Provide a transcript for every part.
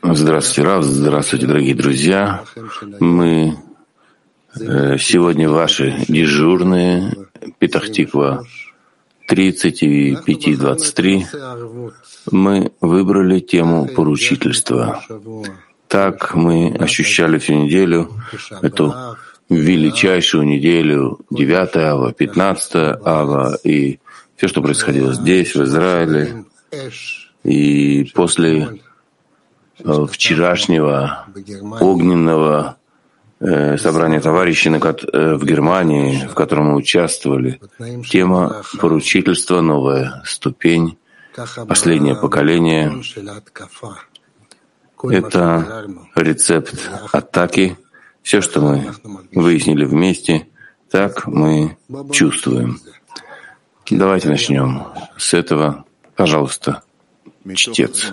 Здравствуйте, Рав, здравствуйте, дорогие друзья. Мы э, сегодня ваши дежурные, Петахтиква 30 и 5.23. Мы выбрали тему поручительства. Так мы ощущали всю неделю, эту величайшую неделю, 9 ава, 15 ава и все, что происходило здесь, в Израиле, и после э, вчерашнего огненного э, собрания товарищей э, в Германии, в котором мы участвовали, тема поручительства, новая ступень, последнее поколение. Это рецепт атаки. Все, что мы выяснили вместе, так мы чувствуем. Давайте начнем с этого. Пожалуйста, чтец.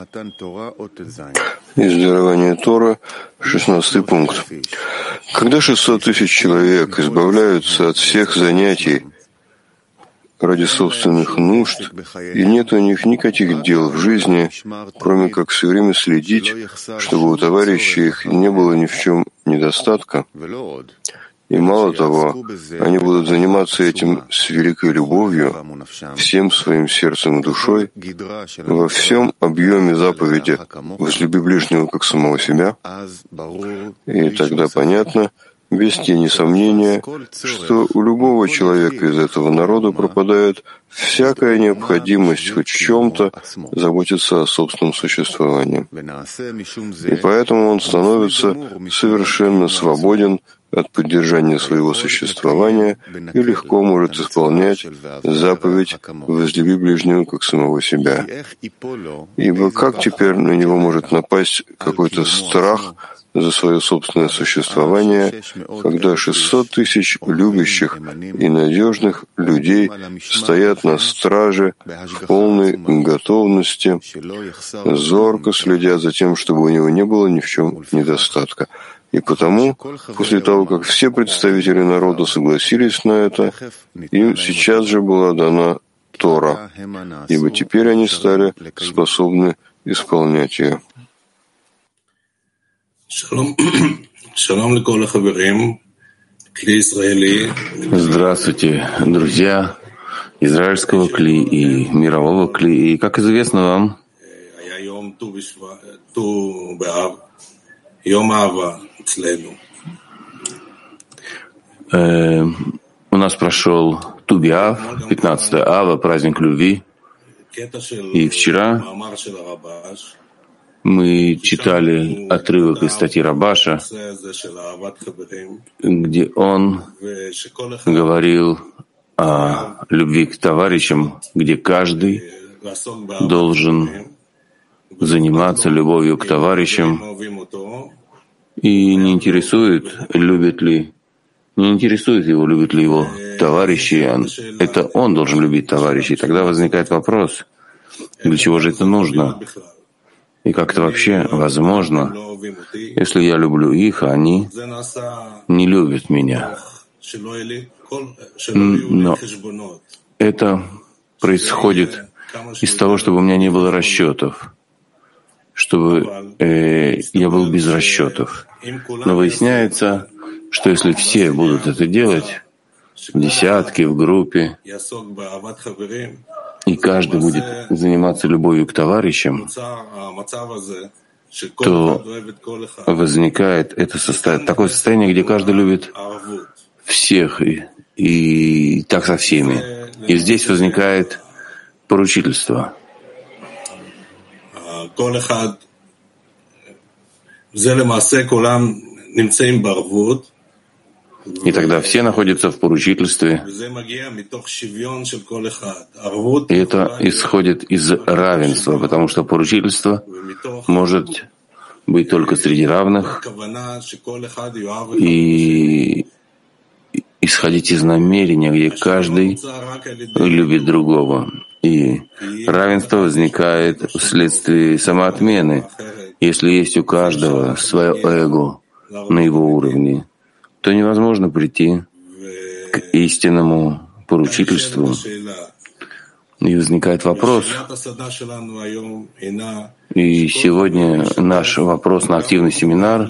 Из дарования Тора, 16 пункт. Когда 600 тысяч человек избавляются от всех занятий ради собственных нужд, и нет у них никаких дел в жизни, кроме как все время следить, чтобы у товарищей их не было ни в чем недостатка, и мало того, они будут заниматься этим с великой любовью, всем своим сердцем и душой, во всем объеме заповеди «возлюби ближнего как самого себя». И тогда понятно, без тени сомнения, что у любого человека из этого народа пропадает всякая необходимость хоть в чем-то заботиться о собственном существовании. И поэтому он становится совершенно свободен от поддержания своего существования и легко может исполнять заповедь «возлюби ближнего, как самого себя». Ибо как теперь на него может напасть какой-то страх за свое собственное существование, когда 600 тысяч любящих и надежных людей стоят на страже в полной готовности, зорко следя за тем, чтобы у него не было ни в чем недостатка. И потому, после того, как все представители народа согласились на это, им сейчас же была дана Тора, ибо теперь они стали способны исполнять ее. Здравствуйте, друзья израильского кли и мирового кли. И, как известно вам, Э, у нас прошел Тубиав, 15 Ава, праздник любви. И вчера мы читали отрывок из статьи Рабаша, где он говорил о любви к товарищам, где каждый должен заниматься любовью к товарищам и не интересует, любит ли, не интересует его, любит ли его товарищи. Это он должен любить товарищей. Тогда возникает вопрос, для чего же это нужно? И как это вообще возможно, если я люблю их, а они не любят меня? Но это происходит из того, чтобы у меня не было расчетов чтобы э, я был без расчетов. Но выясняется, что если все будут это делать, в десятке, в группе, и каждый будет заниматься любовью к товарищам, то возникает это состояние, такое состояние, где каждый любит всех и, и так со всеми. И здесь возникает поручительство — כל אחד, זה למעשה כולם נמצאים בערבות. И тогда все находятся в поручительстве. И это исходит из равенства, потому что поручительство может быть только среди равных и исходить из намерения, где каждый любит другого. И равенство возникает вследствие самоотмены. Если есть у каждого свое эго на его уровне, то невозможно прийти к истинному поручительству. И возникает вопрос, и сегодня наш вопрос на активный семинар.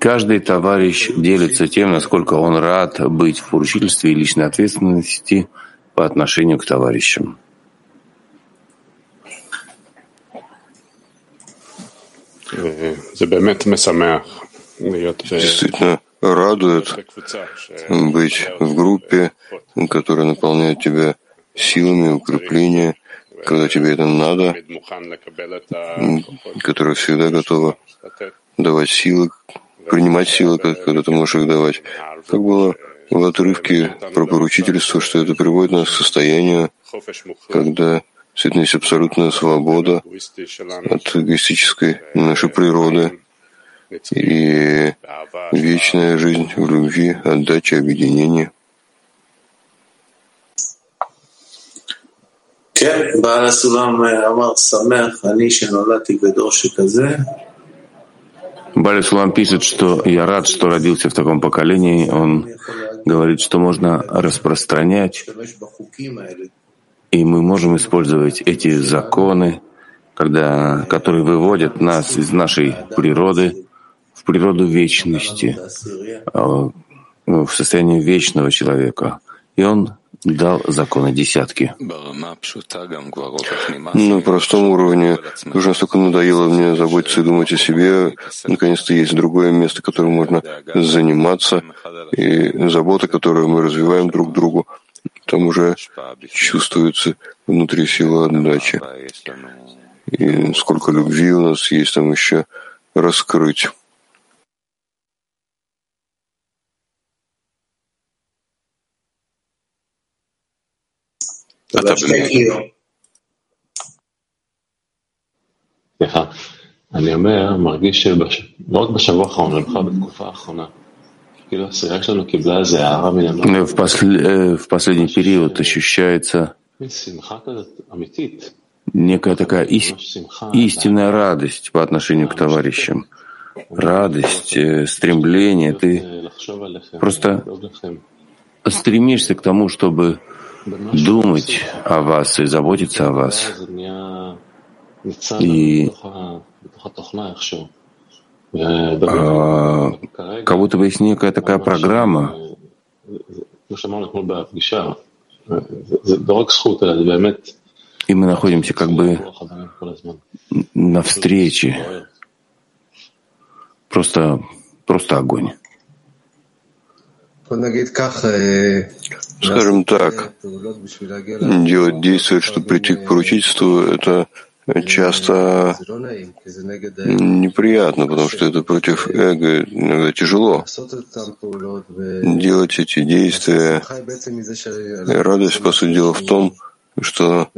Каждый товарищ делится тем, насколько он рад быть в поручительстве и личной ответственности по отношению к товарищам. Действительно радует быть в группе, которая наполняет тебя силами укрепления, когда тебе это надо, которая всегда готова давать силы, принимать силы, когда ты можешь их давать. Как было в отрывке про поручительство, что это приводит нас к состоянию, когда действительно есть абсолютная свобода от эгоистической нашей природы и вечная жизнь в любви, отдаче, объединении. Бали Сулам пишет, что я рад, что родился в таком поколении. Он говорит, что можно распространять, и мы можем использовать эти законы, когда, которые выводят нас из нашей природы в природу вечности, а, в состояние вечного человека. И он дал законы десятки. На простом уровне уже настолько надоело мне заботиться и думать о себе. Наконец-то есть другое место, которым можно заниматься, и забота, которую мы развиваем друг другу, там уже чувствуется внутри сила отдачи. И сколько любви у нас есть там еще раскрыть. אתה באמת... סליחה, אני אומר, מרגיש שלא רק בשבוע האחרון, אלא בכלל בתקופה האחרונה. Э, в, посл... Э, в последний период ощущается некая такая ист... истинная радость по отношению к товарищам. Радость, э, стремление. Ты просто стремишься к тому, чтобы думать о вас и заботиться о вас. И а, как будто бы есть некая такая программа, и мы находимся как бы на встрече. Просто, просто огонь. Скажем так, делать действия, чтобы прийти к поручительству, это часто неприятно, потому что это против эго, иногда тяжело делать эти действия. И радость, по сути дела, в том, что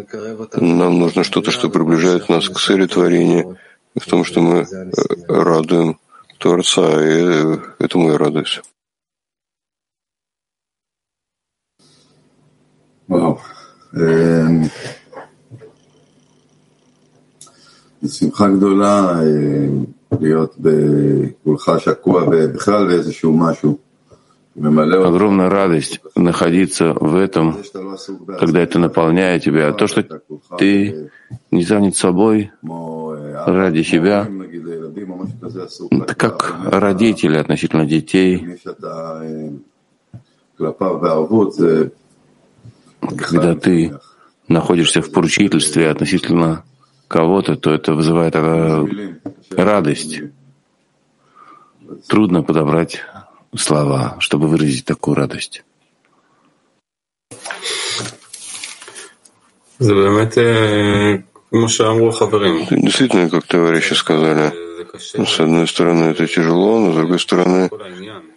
нам нужно что-то, что приближает нас к цели творения, в том, что мы э, радуем Творца, и э, это я радость. Вау. Wow. Um... זו שמחה גדולה להיות כולך שקוע בכלל באיזשהו משהו. Огромная радость находиться в этом, когда это наполняет тебя. А то, что ты не занят собой ради себя, это как родители относительно детей. Когда ты находишься в поручительстве относительно кого-то, то это вызывает радость. Трудно подобрать слова, чтобы выразить такую радость. Действительно, как товарищи сказали, с одной стороны это тяжело, но с другой стороны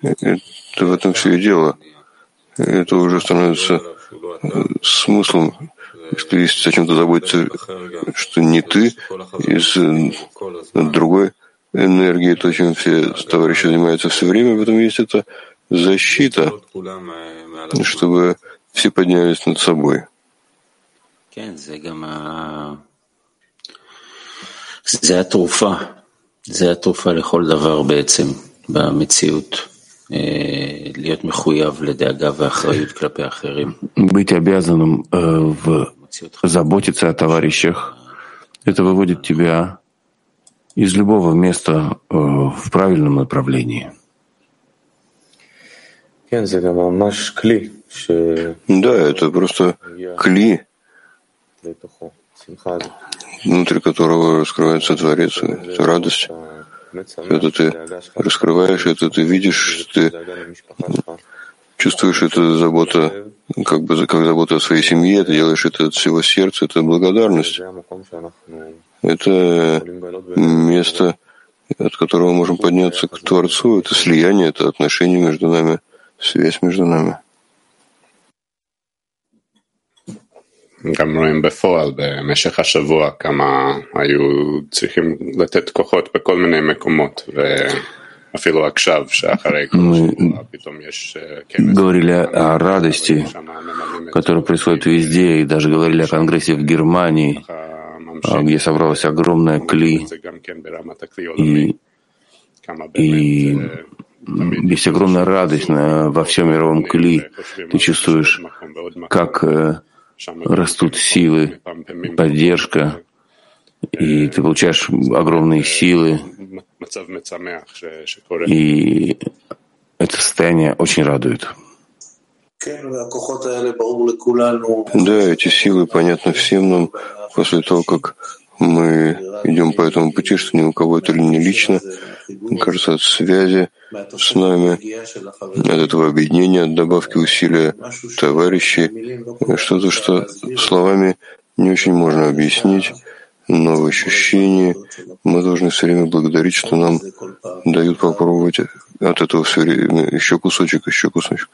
это в этом все и дело Это уже становится смыслом, если о чем-то заботиться, что не ты, из другой энергии, то, чем все товарищи занимаются все время, в этом есть эта защита, чтобы все поднялись над собой. זה התרופה, זה התרופה לכל דבר בעצם במציאות. Быть обязанным в заботиться о товарищах, это выводит тебя из любого места э, в правильном направлении. Да, это просто кли, внутри которого раскрывается Творец, это радость. Это ты раскрываешь, это ты видишь, ты чувствуешь это забота, как бы как забота о своей семье, ты делаешь это от всего сердца, это благодарность. Это место, от которого мы можем подняться к Творцу, это слияние, это отношение между нами, связь между нами. גם רואים בפועל במשך השבוע כמה היו צריכים לתת כוחות בכל מיני מקומות ואפילו עכשיו שאחרי כל השבוע פתאום יש כנס. говорили о радости, которая происходит везде, и даже говорили о конгрессе в Германии, где собралась огромная кли, и, и есть огромная радость во всем мировом кли. Ты чувствуешь, как растут силы, поддержка, и ты получаешь огромные силы. И это состояние очень радует. Да, эти силы понятны всем нам после того, как мы идем по этому пути, что ни у кого это не лично, кажется, от связи с нами, от этого объединения, от добавки усилия товарищей, что-то, что словами не очень можно объяснить, но в ощущении мы должны все время благодарить, что нам дают попробовать от этого все время еще кусочек, еще кусочек.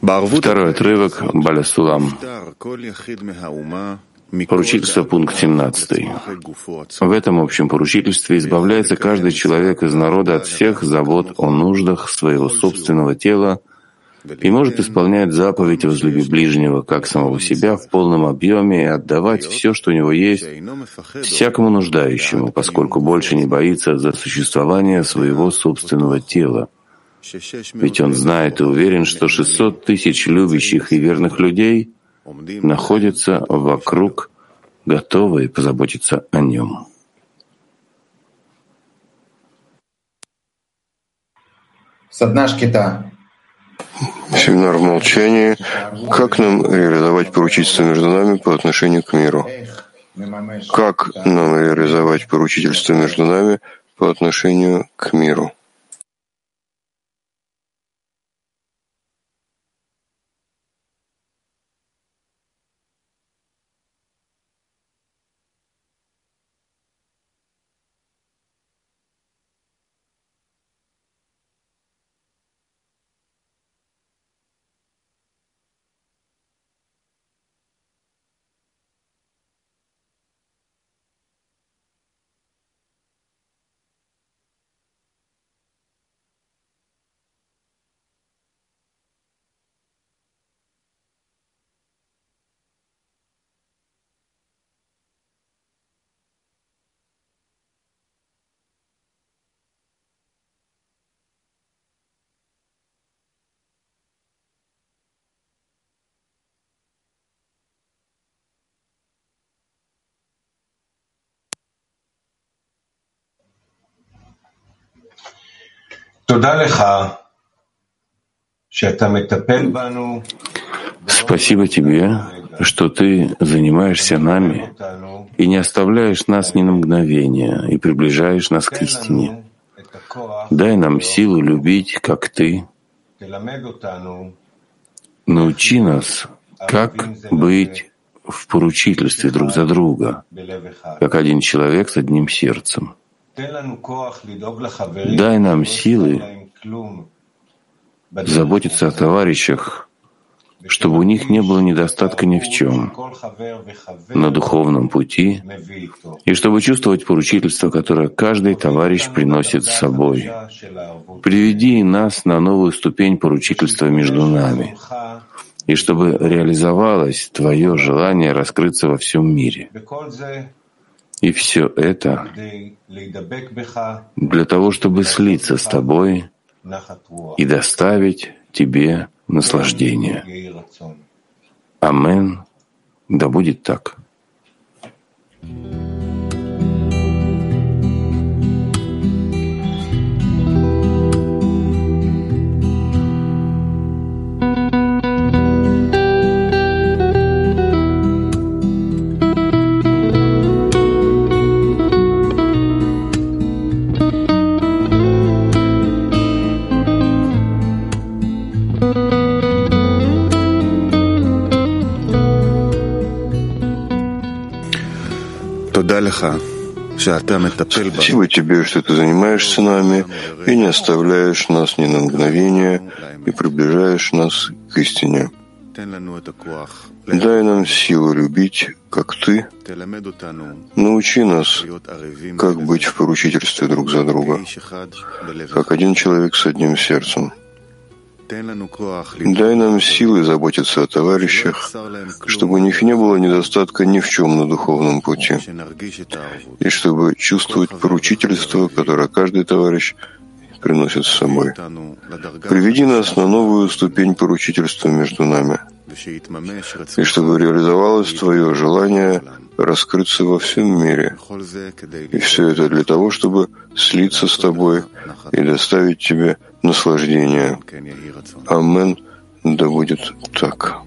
Второй отрывок Баля Сулам. Поручительство, пункт 17. В этом общем поручительстве избавляется каждый человек из народа от всех забот о нуждах своего собственного тела и может исполнять заповедь «Возлюби ближнего, как самого себя» в полном объеме и отдавать все, что у него есть, всякому нуждающему, поскольку больше не боится за существование своего собственного тела. Ведь он знает и уверен, что 600 тысяч любящих и верных людей находятся вокруг, готовые позаботиться о нем. Семинар в молчании. Как нам реализовать поручительство между нами по отношению к миру? Как нам реализовать поручительство между нами по отношению к миру? Спасибо тебе, что ты занимаешься нами и не оставляешь нас ни на мгновение и приближаешь нас к истине. Дай нам силу любить, как ты. Научи нас, как быть в поручительстве друг за друга, как один человек с одним сердцем. Дай нам силы заботиться о товарищах, чтобы у них не было недостатка ни в чем на духовном пути, и чтобы чувствовать поручительство, которое каждый товарищ приносит с собой. Приведи нас на новую ступень поручительства между нами, и чтобы реализовалось Твое желание раскрыться во всем мире. И все это для того, чтобы слиться с тобой и доставить тебе наслаждение. Амен. Да будет так. Спасибо тебе, что ты занимаешься нами и не оставляешь нас ни на мгновение и приближаешь нас к истине. Дай нам силу любить, как Ты. Научи нас, как быть в поручительстве друг за друга, как один человек с одним сердцем. Дай нам силы заботиться о товарищах, чтобы у них не было недостатка ни в чем на духовном пути, и чтобы чувствовать поручительство, которое каждый товарищ приносит с собой. Приведи нас на новую ступень поручительства между нами, и чтобы реализовалось Твое желание раскрыться во всем мире. И все это для того, чтобы слиться с Тобой и доставить Тебе наслаждение. Амен. Да будет так.